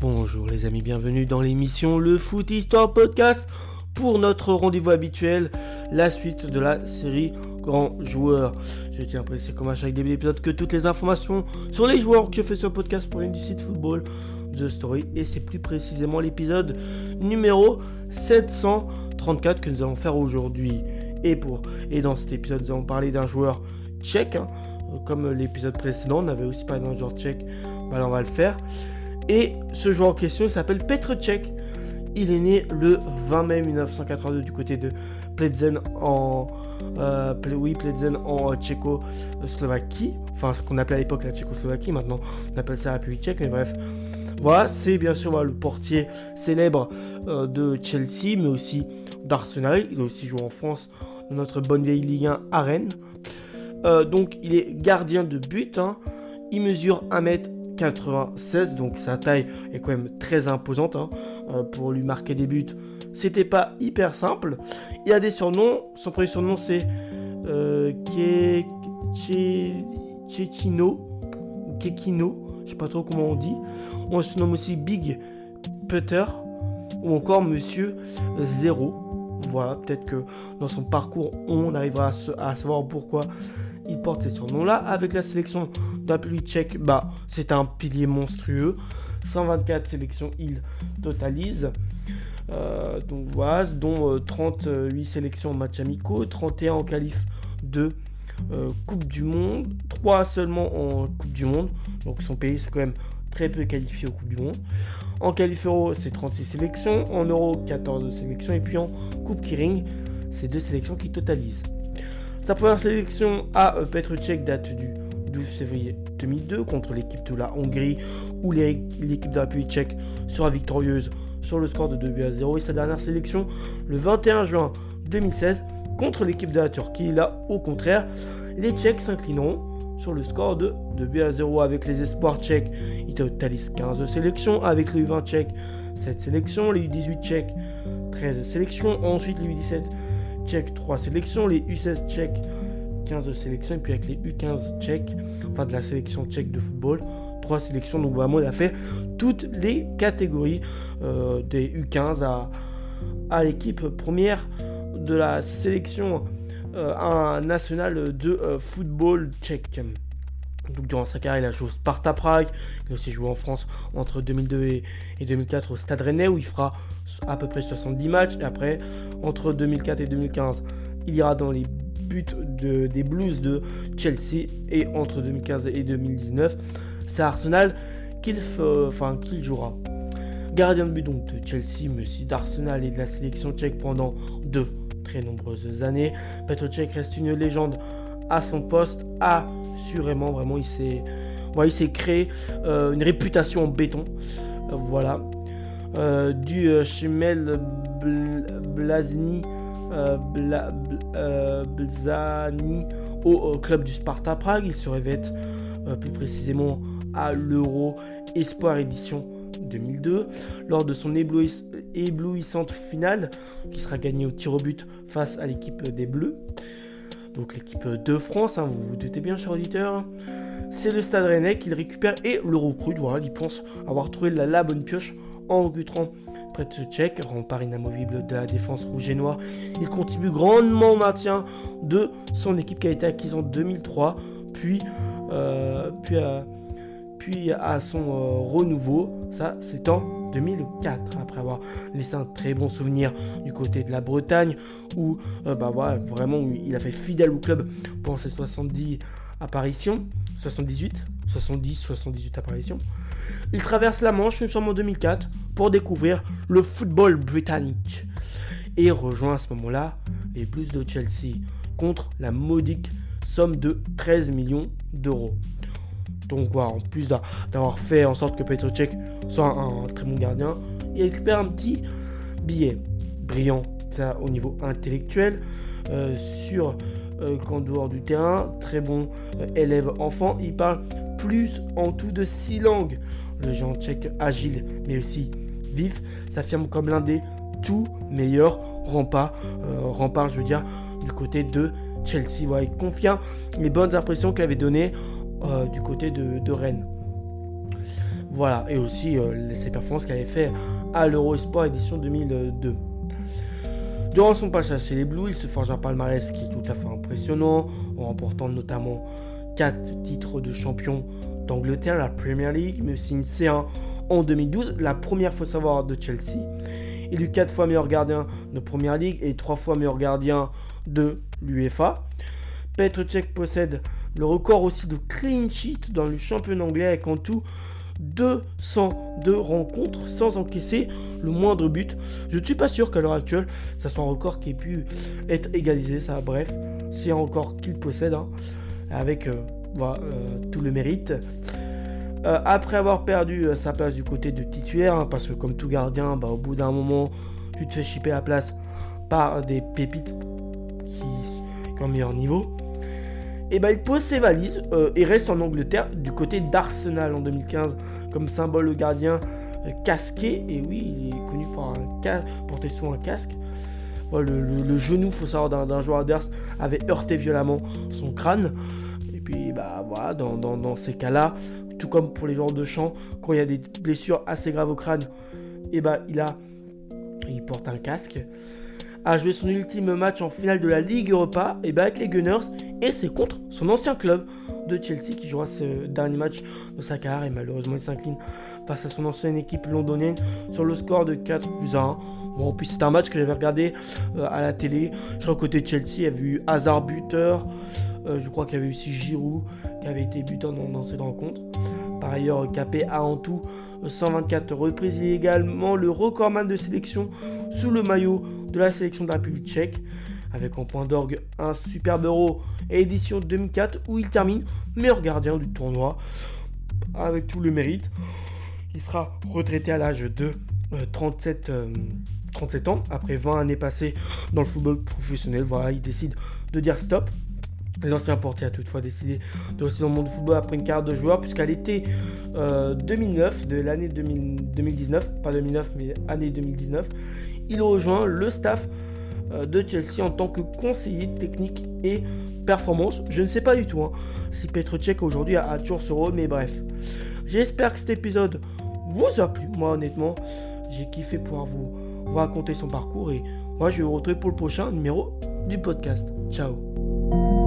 Bonjour les amis, bienvenue dans l'émission Le Foot Histoire Podcast pour notre rendez-vous habituel, la suite de la série Grands Joueurs. Je tiens à préciser comme à chaque début d'épisode que toutes les informations sur les joueurs que je fais sur le podcast proviennent du site Football The Story et c'est plus précisément l'épisode numéro 734 que nous allons faire aujourd'hui. Et dans cet épisode, nous allons parler d'un joueur tchèque. Hein. Comme l'épisode précédent, on avait aussi parlé d'un joueur tchèque. Bah là, on va le faire. Et ce joueur en question s'appelle Petr Cech. Il est né le 20 mai 1982 du côté de Pledzen en, euh, en Tchécoslovaquie. Enfin, ce qu'on appelait à l'époque la Tchécoslovaquie. Maintenant, on appelle ça la République tchèque. Mais bref, voilà, c'est bien sûr le portier célèbre euh, de Chelsea, mais aussi d'Arsenal. Il a aussi joué en France dans notre bonne vieille Ligue 1 à Rennes. Euh, donc, il est gardien de but. Hein. Il mesure 1m 96, donc sa taille est quand même très imposante hein. euh, pour lui marquer des buts. C'était pas hyper simple. Il a des surnoms. Son premier surnom c'est euh, Kechino ou Kekino, je sais pas trop comment on dit. On se nomme aussi Big Putter ou encore Monsieur Zéro. Voilà, peut-être que dans son parcours, on arrivera à savoir pourquoi il porte ces surnoms-là. Avec la sélection de tchèque, bah, c'est un pilier monstrueux. 124 sélections, il totalise. Euh, donc voilà, dont 38 euh, sélections en match amicaux, 31 en qualif de euh, Coupe du Monde, 3 seulement en Coupe du Monde. Donc son pays, c'est quand même très peu qualifié aux Coupe du Monde. En qualif Euro, c'est 36 sélections. En Euro, 14 sélections. Et puis en Coupe Kiring, c'est 2 sélections qui totalisent. Sa première sélection à euh, Petr date du 12 février 2002 contre l'équipe de la Hongrie où l'équipe de la République tchèque sera victorieuse sur le score de 2 buts à 0 et sa dernière sélection le 21 juin 2016 contre l'équipe de la Turquie. Là, au contraire, les Tchèques s'inclineront sur le score de 2 buts à 0 avec les espoirs tchèques. Ils totalisent 15 sélections avec les U20 tchèques 7 sélections, les U18 tchèques 13 sélections, ensuite les U17 tchèques 3 sélections, les U16 tchèques 15 sélections, et puis avec les U15 tchèques, enfin de la sélection tchèque de football, 3 sélections. Donc vraiment, il a fait toutes les catégories euh, des U15 à, à l'équipe première de la sélection euh, nationale de euh, football tchèque. Donc, durant sa carrière, il a joué au Sparta Prague. Il a aussi joué en France entre 2002 et, 2004 au Stade Rennais où il fera à peu près 70 matchs. Et après, entre 2004 et 2015, il ira dans les buts de, des Blues de Chelsea. Et entre 2015 et 2019, c'est Arsenal qu'il enfin, qu'il jouera. Gardien de but donc de Chelsea, mais aussi d'Arsenal et de la sélection tchèque pendant deux très nombreuses années. Petr Cech reste une légende à son poste, assurément, vraiment, il s'est créé euh, une réputation en béton. Euh, voilà. Euh, du Chemel Blazny, au, club du Sparta Prague. Il se revête plus précisément à l'Euro Espoir Édition 2002. Lors de son éblouissante finale, qui sera gagnée au tir au but face à l'équipe des Bleus donc l'équipe de France, hein, vous vous doutez bien, cher auditeur. C'est le Stade Rennais qu'il récupère et le recrute. Voilà, il pense avoir trouvé la, bonne pioche en recrutant près de ce tchèque, rempart inamovible de la défense rouge et noire. Il contribue grandement au maintien de son équipe qui a été acquise en 2003, puis, euh, puis, à, puis à son euh, renouveau. Ça, c'est en 2004, après avoir laissé un très bon souvenir du côté de la Bretagne, où euh, bah, vraiment il a fait fidèle au club pendant ses 70 apparitions, 78, 70, 78 apparitions. Il traverse la Manche, nous sommes en 2004, pour découvrir le football britannique et rejoint à ce moment-là les Blues de Chelsea contre la modique somme de 13 millions d'euros. Donc voilà, en plus d'avoir fait en sorte que Petr Cech soit un, très bon gardien, il récupère un petit billet brillant ça, au niveau intellectuel euh, sur euh, qu'en dehors du terrain, très bon euh, élève enfant, il parle plus en tout de six langues. Le géant tchèque agile mais aussi vif s'affirme comme l'un des tout meilleurs remparts, remparts je veux dire, du côté de Chelsea. Voilà, il confirme les bonnes impressions qu'il avait données euh, du côté de, Rennes. Voilà, et aussi ses performances qu'il avait fait à l'Euro Sport édition 2002. Durant son passage chez les Blues, il se forge un palmarès qui est tout à fait impressionnant, en remportant notamment 4 titres de champion d'Angleterre, la Premier League, mais aussi une C1 en 2012, la première, faut savoir, de Chelsea. Il eut 4 fois meilleur gardien de Premier League et 3 fois meilleur gardien de l'UEFA. Petr Cech possède le record aussi de clean sheet dans le championnat anglais avec en tout 202 rencontres sans encaisser le moindre but. Je ne suis pas sûr qu'à l'heure actuelle, ça soit un record qui ait pu être égalisé. Ça, bref, c'est un record qu'il possède hein, avec euh, euh, tout le mérite. Euh, après avoir perdu sa place du côté de titulaire, hein, parce que comme tout gardien, bah, au bout d'un moment, tu te fais chipper la place par des pépites qui, qui ont meilleur niveau et eh ben, il pose ses valises euh, et reste en Angleterre du côté d'Arsenal en 2015 comme symbole le gardien euh, casqué. Et oui, il est connu pour porter souvent un casque. le, le, genou, faut savoir, d'un joueur adverse avait heurté violemment son crâne. Et puis, bah voilà, dans, ces cas-là, tout comme pour les joueurs de champ, quand il y a des blessures assez graves au crâne, et eh ben, il a, il porte un casque a joué son ultime match en finale de la Ligue Europa et bah avec les Gunners et c'est contre son ancien club de Chelsea qui jouera ce dernier match de sa carrière et malheureusement il s'incline face à son ancienne équipe londonienne sur le score de 4 buts à 1. Bon, puis c'est un match que j'avais regardé euh, à la télé. Je crois côté Chelsea, il y avait eu Hazard buteur. Euh, je crois qu'il y avait aussi Giroud qui avait été buteur dans, cette rencontre. Par ailleurs, Capé a en tout 124 reprises. Il est également le recordman de sélection sous le maillot de la sélection de la République tchèque, avec en point d'orgue un superbe euro édition 2004 où il termine meilleur gardien du tournoi avec tout le mérite. Il sera retraité à l'âge de 37, euh, 37 euh, ans, après 20 années passées dans le football professionnel. Voilà, il décide de dire stop. L'ancien portier a toutefois décidé de rester dans le monde du football après une carrière de joueur, puisqu'à l'été 2009, euh, de l'année 2019, pas 2009, mais année 2019, il rejoint le staff de Chelsea en tant que conseiller technique et performance. Je ne sais pas du tout hein, si Petr Cech aujourd'hui a, toujours ce rôle, mais bref. J'espère que cet épisode vous a plu. Moi, honnêtement, j'ai kiffé pouvoir vous raconter son parcours et moi, je vais vous retrouver pour le prochain numéro du podcast. Ciao